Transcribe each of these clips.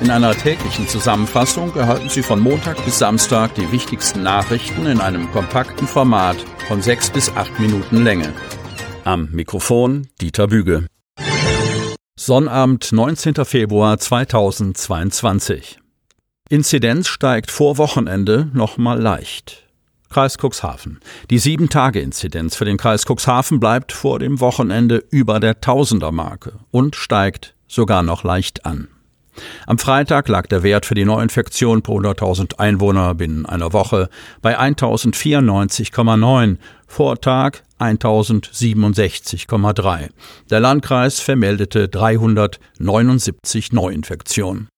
In einer täglichen Zusammenfassung erhalten Sie von Montag bis Samstag die wichtigsten Nachrichten in einem kompakten Format von sechs bis acht Minuten Länge. Am Mikrofon Dieter Büge. Sonnabend, 19. Februar 2022. Inzidenz steigt vor Wochenende nochmal leicht. Kreis Cuxhaven. Die Sieben-Tage-Inzidenz für den Kreis Cuxhaven bleibt vor dem Wochenende über der Tausender-Marke und steigt sogar noch leicht an. Am Freitag lag der Wert für die Neuinfektion pro 100.000 Einwohner binnen einer Woche bei 1094,9, Vortag 1067,3. Der Landkreis vermeldete 379 Neuinfektionen.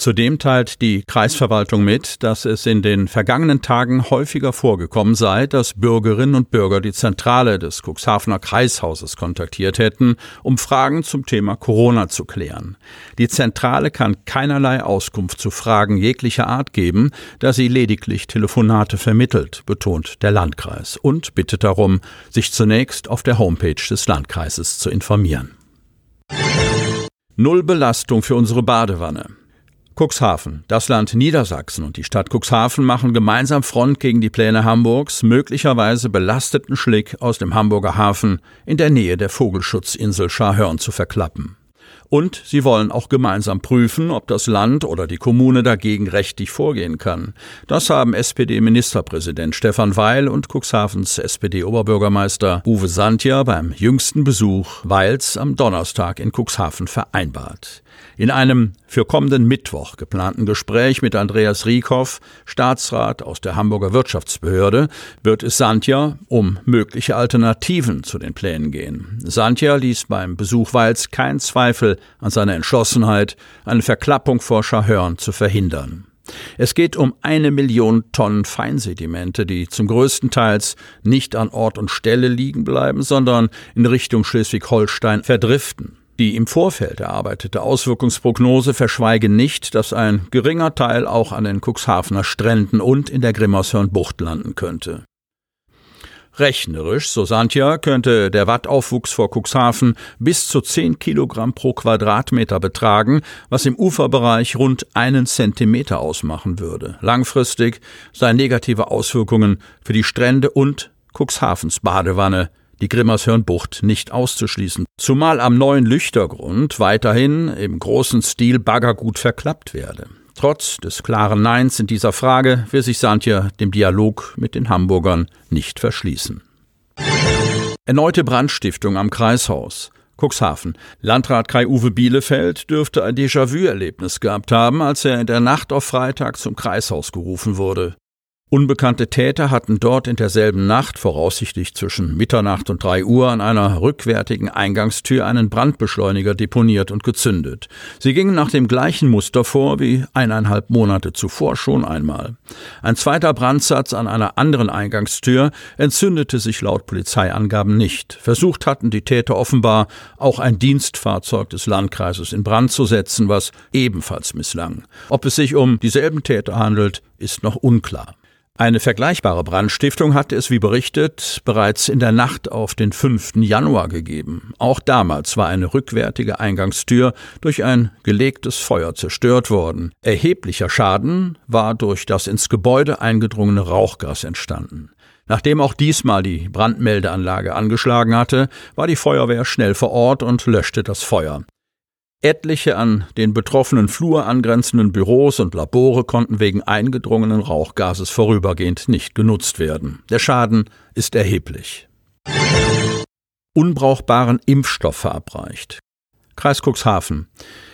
Zudem teilt die Kreisverwaltung mit, dass es in den vergangenen Tagen häufiger vorgekommen sei, dass Bürgerinnen und Bürger die Zentrale des Cuxhavener Kreishauses kontaktiert hätten, um Fragen zum Thema Corona zu klären. Die Zentrale kann keinerlei Auskunft zu Fragen jeglicher Art geben, da sie lediglich Telefonate vermittelt, betont der Landkreis und bittet darum, sich zunächst auf der Homepage des Landkreises zu informieren. Null Belastung für unsere Badewanne. Cuxhaven. Das Land Niedersachsen und die Stadt Cuxhaven machen gemeinsam Front gegen die Pläne Hamburgs, möglicherweise belasteten Schlick aus dem Hamburger Hafen in der Nähe der Vogelschutzinsel Scharhörn zu verklappen. Und sie wollen auch gemeinsam prüfen, ob das Land oder die Kommune dagegen rechtlich vorgehen kann. Das haben SPD-Ministerpräsident Stefan Weil und Cuxhavens SPD-Oberbürgermeister Uwe Santja beim jüngsten Besuch Weils am Donnerstag in Cuxhaven vereinbart. In einem für kommenden Mittwoch geplanten Gespräch mit Andreas Riekhoff, Staatsrat aus der Hamburger Wirtschaftsbehörde, wird es Santja um mögliche Alternativen zu den Plänen gehen. Santja ließ beim Besuch Weils keinen Zweifel an seiner Entschlossenheit, eine Verklappung vor Schahörn zu verhindern. Es geht um eine Million Tonnen Feinsedimente, die zum größten Teils nicht an Ort und Stelle liegen bleiben, sondern in Richtung Schleswig-Holstein verdriften. Die im Vorfeld erarbeitete Auswirkungsprognose verschweige nicht, dass ein geringer Teil auch an den Cuxhavener Stränden und in der Grimmershörnbucht landen könnte. Rechnerisch, so Santja, könnte der Wattaufwuchs vor Cuxhaven bis zu 10 Kilogramm pro Quadratmeter betragen, was im Uferbereich rund einen Zentimeter ausmachen würde. Langfristig seien negative Auswirkungen für die Strände und Cuxhavens Badewanne die Grimmershörnbucht nicht auszuschließen, zumal am neuen Lüchtergrund weiterhin im großen Stil Baggergut verklappt werde. Trotz des klaren Neins in dieser Frage will sich Santja dem Dialog mit den Hamburgern nicht verschließen. Erneute Brandstiftung am Kreishaus. Cuxhaven. Landrat Kai-Uwe Bielefeld dürfte ein Déjà-vu-Erlebnis gehabt haben, als er in der Nacht auf Freitag zum Kreishaus gerufen wurde. Unbekannte Täter hatten dort in derselben Nacht, voraussichtlich zwischen Mitternacht und drei Uhr, an einer rückwärtigen Eingangstür einen Brandbeschleuniger deponiert und gezündet. Sie gingen nach dem gleichen Muster vor wie eineinhalb Monate zuvor schon einmal. Ein zweiter Brandsatz an einer anderen Eingangstür entzündete sich laut Polizeiangaben nicht. Versucht hatten die Täter offenbar, auch ein Dienstfahrzeug des Landkreises in Brand zu setzen, was ebenfalls misslang. Ob es sich um dieselben Täter handelt, ist noch unklar. Eine vergleichbare Brandstiftung hatte es, wie berichtet, bereits in der Nacht auf den 5. Januar gegeben. Auch damals war eine rückwärtige Eingangstür durch ein gelegtes Feuer zerstört worden. Erheblicher Schaden war durch das ins Gebäude eingedrungene Rauchgas entstanden. Nachdem auch diesmal die Brandmeldeanlage angeschlagen hatte, war die Feuerwehr schnell vor Ort und löschte das Feuer. Etliche an den betroffenen Flur angrenzenden Büros und Labore konnten wegen eingedrungenen Rauchgases vorübergehend nicht genutzt werden. Der Schaden ist erheblich. Unbrauchbaren Impfstoff verabreicht. Kreis Cuxhaven.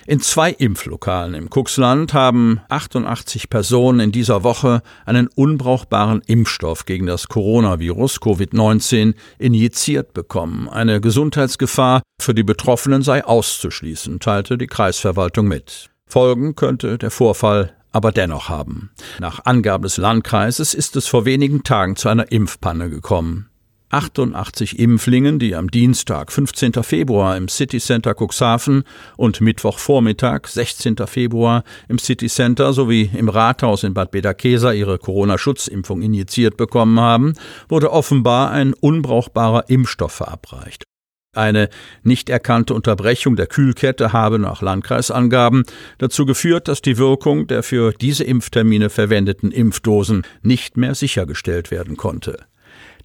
In zwei Impflokalen im Cuxland haben 88 Personen in dieser Woche einen unbrauchbaren Impfstoff gegen das Coronavirus Covid-19 injiziert bekommen. Eine Gesundheitsgefahr für die Betroffenen sei auszuschließen, teilte die Kreisverwaltung mit. Folgen könnte der Vorfall aber dennoch haben. Nach Angaben des Landkreises ist es vor wenigen Tagen zu einer Impfpanne gekommen. 88 Impflingen, die am Dienstag, 15. Februar im City Center Cuxhaven und Mittwochvormittag, 16. Februar im City Center sowie im Rathaus in Bad Bederkesa ihre Corona-Schutzimpfung injiziert bekommen haben, wurde offenbar ein unbrauchbarer Impfstoff verabreicht. Eine nicht erkannte Unterbrechung der Kühlkette habe nach Landkreisangaben dazu geführt, dass die Wirkung der für diese Impftermine verwendeten Impfdosen nicht mehr sichergestellt werden konnte.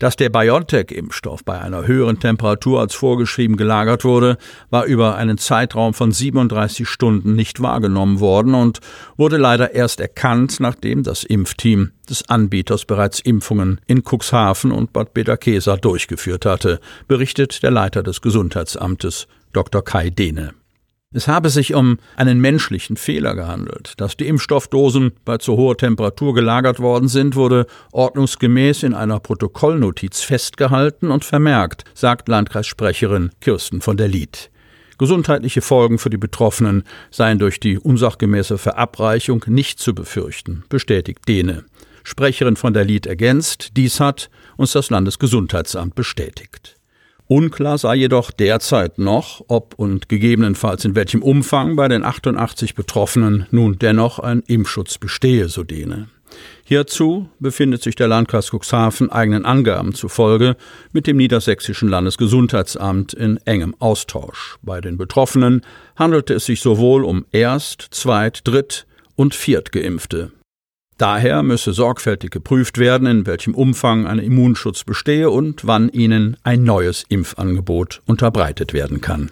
Dass der BioNTech-Impfstoff bei einer höheren Temperatur als vorgeschrieben gelagert wurde, war über einen Zeitraum von 37 Stunden nicht wahrgenommen worden und wurde leider erst erkannt, nachdem das Impfteam des Anbieters bereits Impfungen in Cuxhaven und Bad Bederkesa durchgeführt hatte, berichtet der Leiter des Gesundheitsamtes Dr. Kai Dehne. Es habe sich um einen menschlichen Fehler gehandelt. Dass die Impfstoffdosen bei zu hoher Temperatur gelagert worden sind, wurde ordnungsgemäß in einer Protokollnotiz festgehalten und vermerkt, sagt Landkreissprecherin Kirsten von der Lied. Gesundheitliche Folgen für die Betroffenen seien durch die unsachgemäße Verabreichung nicht zu befürchten, bestätigt Dehne. Sprecherin von der Lied ergänzt, dies hat uns das Landesgesundheitsamt bestätigt. Unklar sei jedoch derzeit noch, ob und gegebenenfalls in welchem Umfang bei den 88 Betroffenen nun dennoch ein Impfschutz bestehe, so Dehne. Hierzu befindet sich der Landkreis Cuxhaven eigenen Angaben zufolge mit dem Niedersächsischen Landesgesundheitsamt in engem Austausch. Bei den Betroffenen handelte es sich sowohl um Erst-, Zweit-, Dritt- und Viertgeimpfte. Daher müsse sorgfältig geprüft werden, in welchem Umfang ein Immunschutz bestehe und wann ihnen ein neues Impfangebot unterbreitet werden kann.